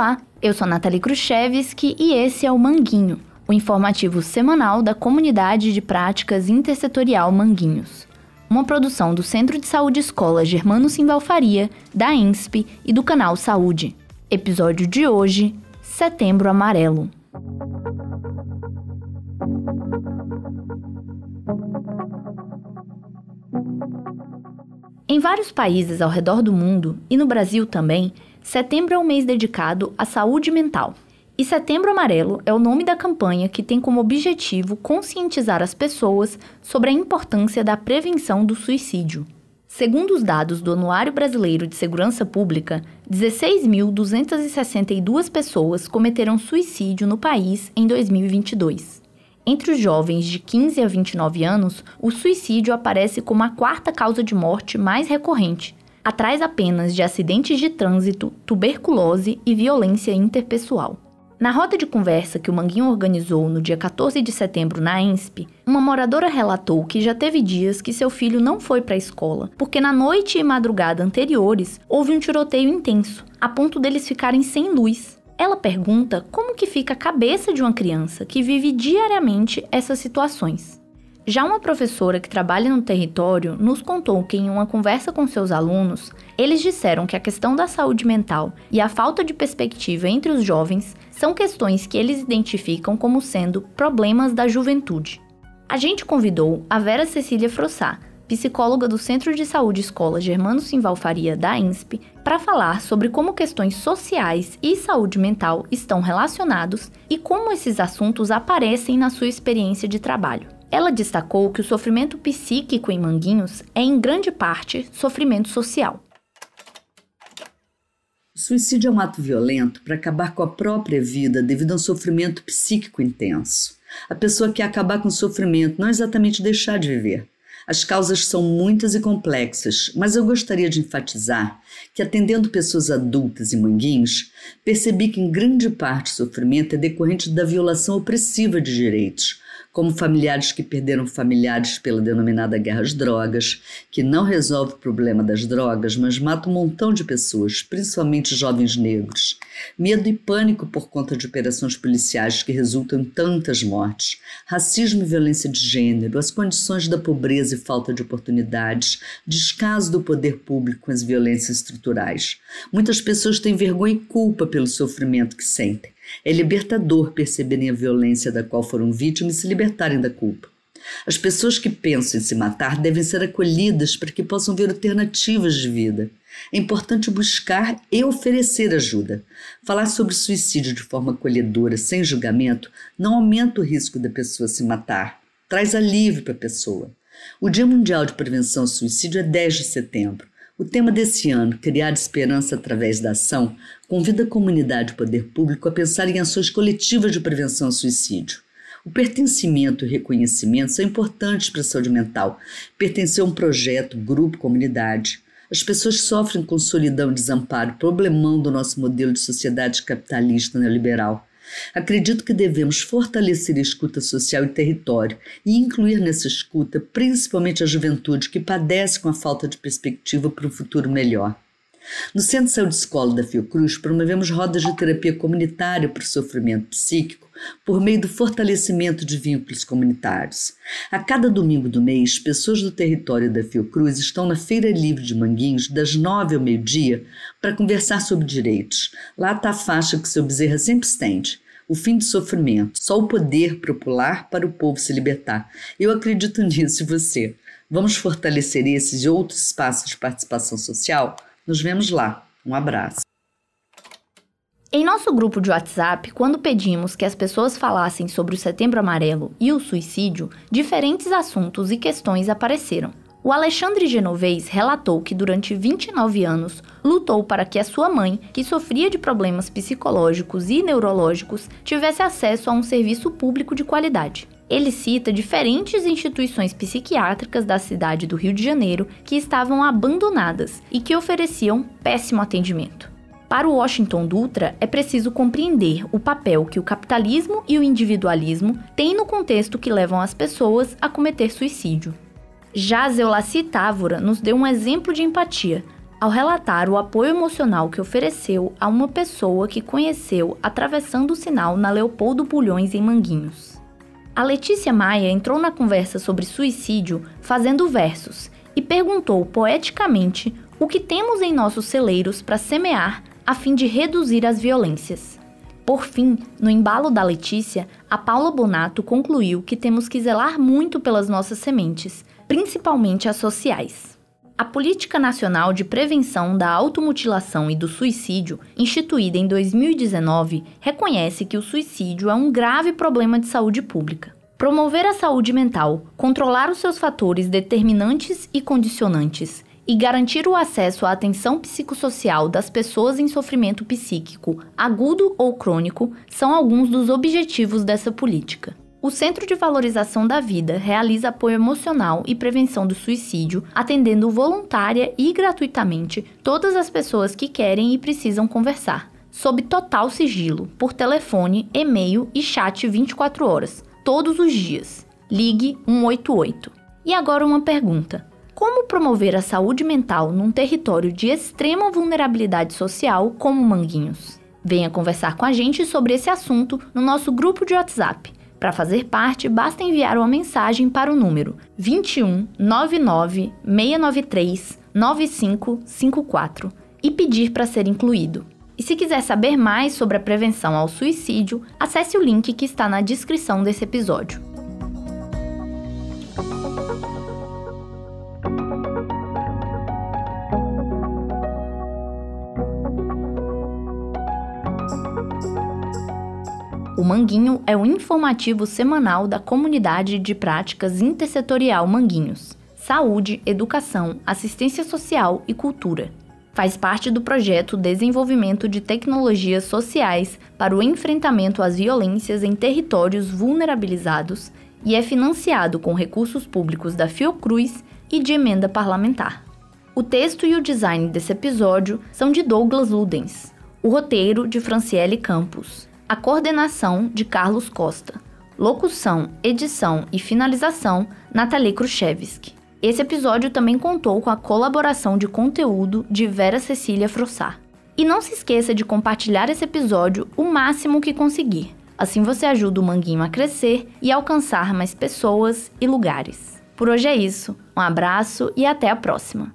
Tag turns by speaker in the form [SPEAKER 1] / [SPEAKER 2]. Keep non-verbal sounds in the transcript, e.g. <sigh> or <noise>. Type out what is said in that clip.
[SPEAKER 1] Olá, eu sou Nathalie Khrushchevski e esse é o Manguinho, o informativo semanal da Comunidade de Práticas Intersetorial Manguinhos. Uma produção do Centro de Saúde Escola Germano Simbalfaria, da INSP e do canal Saúde. Episódio de hoje: Setembro Amarelo. Em vários países ao redor do mundo, e no Brasil também, setembro é um mês dedicado à saúde mental. E Setembro Amarelo é o nome da campanha que tem como objetivo conscientizar as pessoas sobre a importância da prevenção do suicídio. Segundo os dados do Anuário Brasileiro de Segurança Pública, 16.262 pessoas cometeram suicídio no país em 2022. Entre os jovens de 15 a 29 anos, o suicídio aparece como a quarta causa de morte mais recorrente, atrás apenas de acidentes de trânsito, tuberculose e violência interpessoal. Na roda de conversa que o Manguinho organizou no dia 14 de setembro na ENSP, uma moradora relatou que já teve dias que seu filho não foi para a escola, porque na noite e madrugada anteriores houve um tiroteio intenso, a ponto deles ficarem sem luz. Ela pergunta como que fica a cabeça de uma criança que vive diariamente essas situações. Já uma professora que trabalha no território nos contou que, em uma conversa com seus alunos, eles disseram que a questão da saúde mental e a falta de perspectiva entre os jovens são questões que eles identificam como sendo problemas da juventude. A gente convidou a Vera Cecília Frossá, psicóloga do Centro de Saúde Escola Germano Simval Faria da INSP, para falar sobre como questões sociais e saúde mental estão relacionados e como esses assuntos aparecem na sua experiência de trabalho. Ela destacou que o sofrimento psíquico em Manguinhos é, em grande parte, sofrimento social.
[SPEAKER 2] O suicídio é um ato violento para acabar com a própria vida devido a um sofrimento psíquico intenso. A pessoa quer acabar com o sofrimento, não exatamente deixar de viver. As causas são muitas e complexas, mas eu gostaria de enfatizar que, atendendo pessoas adultas e manguinhos, percebi que em grande parte o sofrimento é decorrente da violação opressiva de direitos, como familiares que perderam familiares pela denominada guerra às drogas, que não resolve o problema das drogas, mas mata um montão de pessoas, principalmente jovens negros. Medo e pânico por conta de operações policiais que resultam em tantas mortes, racismo e violência de gênero, as condições da pobreza e falta de oportunidades, descaso do poder público com as violências estruturais. Muitas pessoas têm vergonha e culpa pelo sofrimento que sentem é libertador perceberem a violência da qual foram vítimas e se libertarem da culpa. As pessoas que pensam em se matar devem ser acolhidas para que possam ver alternativas de vida. É importante buscar e oferecer ajuda. Falar sobre suicídio de forma acolhedora, sem julgamento, não aumenta o risco da pessoa se matar, traz alívio para a pessoa. O Dia Mundial de Prevenção ao Suicídio é 10 de setembro. O tema desse ano, Criar Esperança através da Ação, convida a comunidade e o poder público a pensar em ações coletivas de prevenção ao suicídio. O pertencimento e o reconhecimento são importantes para a saúde mental. Pertencer a um projeto, grupo, comunidade. As pessoas sofrem com solidão e desamparo, problemão do nosso modelo de sociedade capitalista neoliberal. Acredito que devemos fortalecer a escuta social e território e incluir nessa escuta principalmente a juventude que padece com a falta de perspectiva para um futuro melhor. No Centro de Saúde Escola da Fiocruz, promovemos rodas de terapia comunitária para o sofrimento psíquico por meio do fortalecimento de vínculos comunitários. A cada domingo do mês, pessoas do território da Fiocruz estão na Feira Livre de Manguinhos, das nove ao meio-dia, para conversar sobre direitos. Lá está a faixa que seu Bezerra sempre estende o fim do sofrimento, só o poder popular para o povo se libertar. Eu acredito <laughs> nisso e você. Vamos fortalecer esses e outros espaços de participação social? Nos vemos lá. Um abraço.
[SPEAKER 1] Em nosso grupo de WhatsApp, quando pedimos que as pessoas falassem sobre o Setembro Amarelo e o suicídio, diferentes assuntos e questões apareceram. O Alexandre Genovez relatou que durante 29 anos lutou para que a sua mãe, que sofria de problemas psicológicos e neurológicos, tivesse acesso a um serviço público de qualidade. Ele cita diferentes instituições psiquiátricas da cidade do Rio de Janeiro que estavam abandonadas e que ofereciam péssimo atendimento. Para o Washington Dutra, é preciso compreender o papel que o capitalismo e o individualismo têm no contexto que levam as pessoas a cometer suicídio. Já Zeolaci Távora nos deu um exemplo de empatia, ao relatar o apoio emocional que ofereceu a uma pessoa que conheceu atravessando o sinal na Leopoldo Bulhões em Manguinhos. A Letícia Maia entrou na conversa sobre suicídio fazendo versos e perguntou poeticamente o que temos em nossos celeiros para semear a fim de reduzir as violências. Por fim, no embalo da Letícia, a Paula Bonato concluiu que temos que zelar muito pelas nossas sementes, principalmente as sociais. A Política Nacional de Prevenção da Automutilação e do Suicídio, instituída em 2019, reconhece que o suicídio é um grave problema de saúde pública. Promover a saúde mental, controlar os seus fatores determinantes e condicionantes e garantir o acesso à atenção psicossocial das pessoas em sofrimento psíquico, agudo ou crônico, são alguns dos objetivos dessa política. O Centro de Valorização da Vida realiza apoio emocional e prevenção do suicídio, atendendo voluntária e gratuitamente todas as pessoas que querem e precisam conversar, sob total sigilo, por telefone, e-mail e chat 24 horas, todos os dias. Ligue 188. E agora uma pergunta: como promover a saúde mental num território de extrema vulnerabilidade social como Manguinhos? Venha conversar com a gente sobre esse assunto no nosso grupo de WhatsApp para fazer parte, basta enviar uma mensagem para o número 21 99 693 9554 e pedir para ser incluído. E se quiser saber mais sobre a prevenção ao suicídio, acesse o link que está na descrição desse episódio. O Manguinho é o informativo semanal da Comunidade de Práticas Intersetorial Manguinhos. Saúde, Educação, Assistência Social e Cultura. Faz parte do projeto Desenvolvimento de Tecnologias Sociais para o Enfrentamento às Violências em Territórios Vulnerabilizados e é financiado com recursos públicos da Fiocruz e de emenda parlamentar. O texto e o design desse episódio são de Douglas Ludens, o roteiro de Franciele Campos a coordenação de Carlos Costa. Locução, edição e finalização, Nathalie Kruszewski. Esse episódio também contou com a colaboração de conteúdo de Vera Cecília Frossá. E não se esqueça de compartilhar esse episódio o máximo que conseguir. Assim você ajuda o Manguinho a crescer e alcançar mais pessoas e lugares. Por hoje é isso. Um abraço e até a próxima.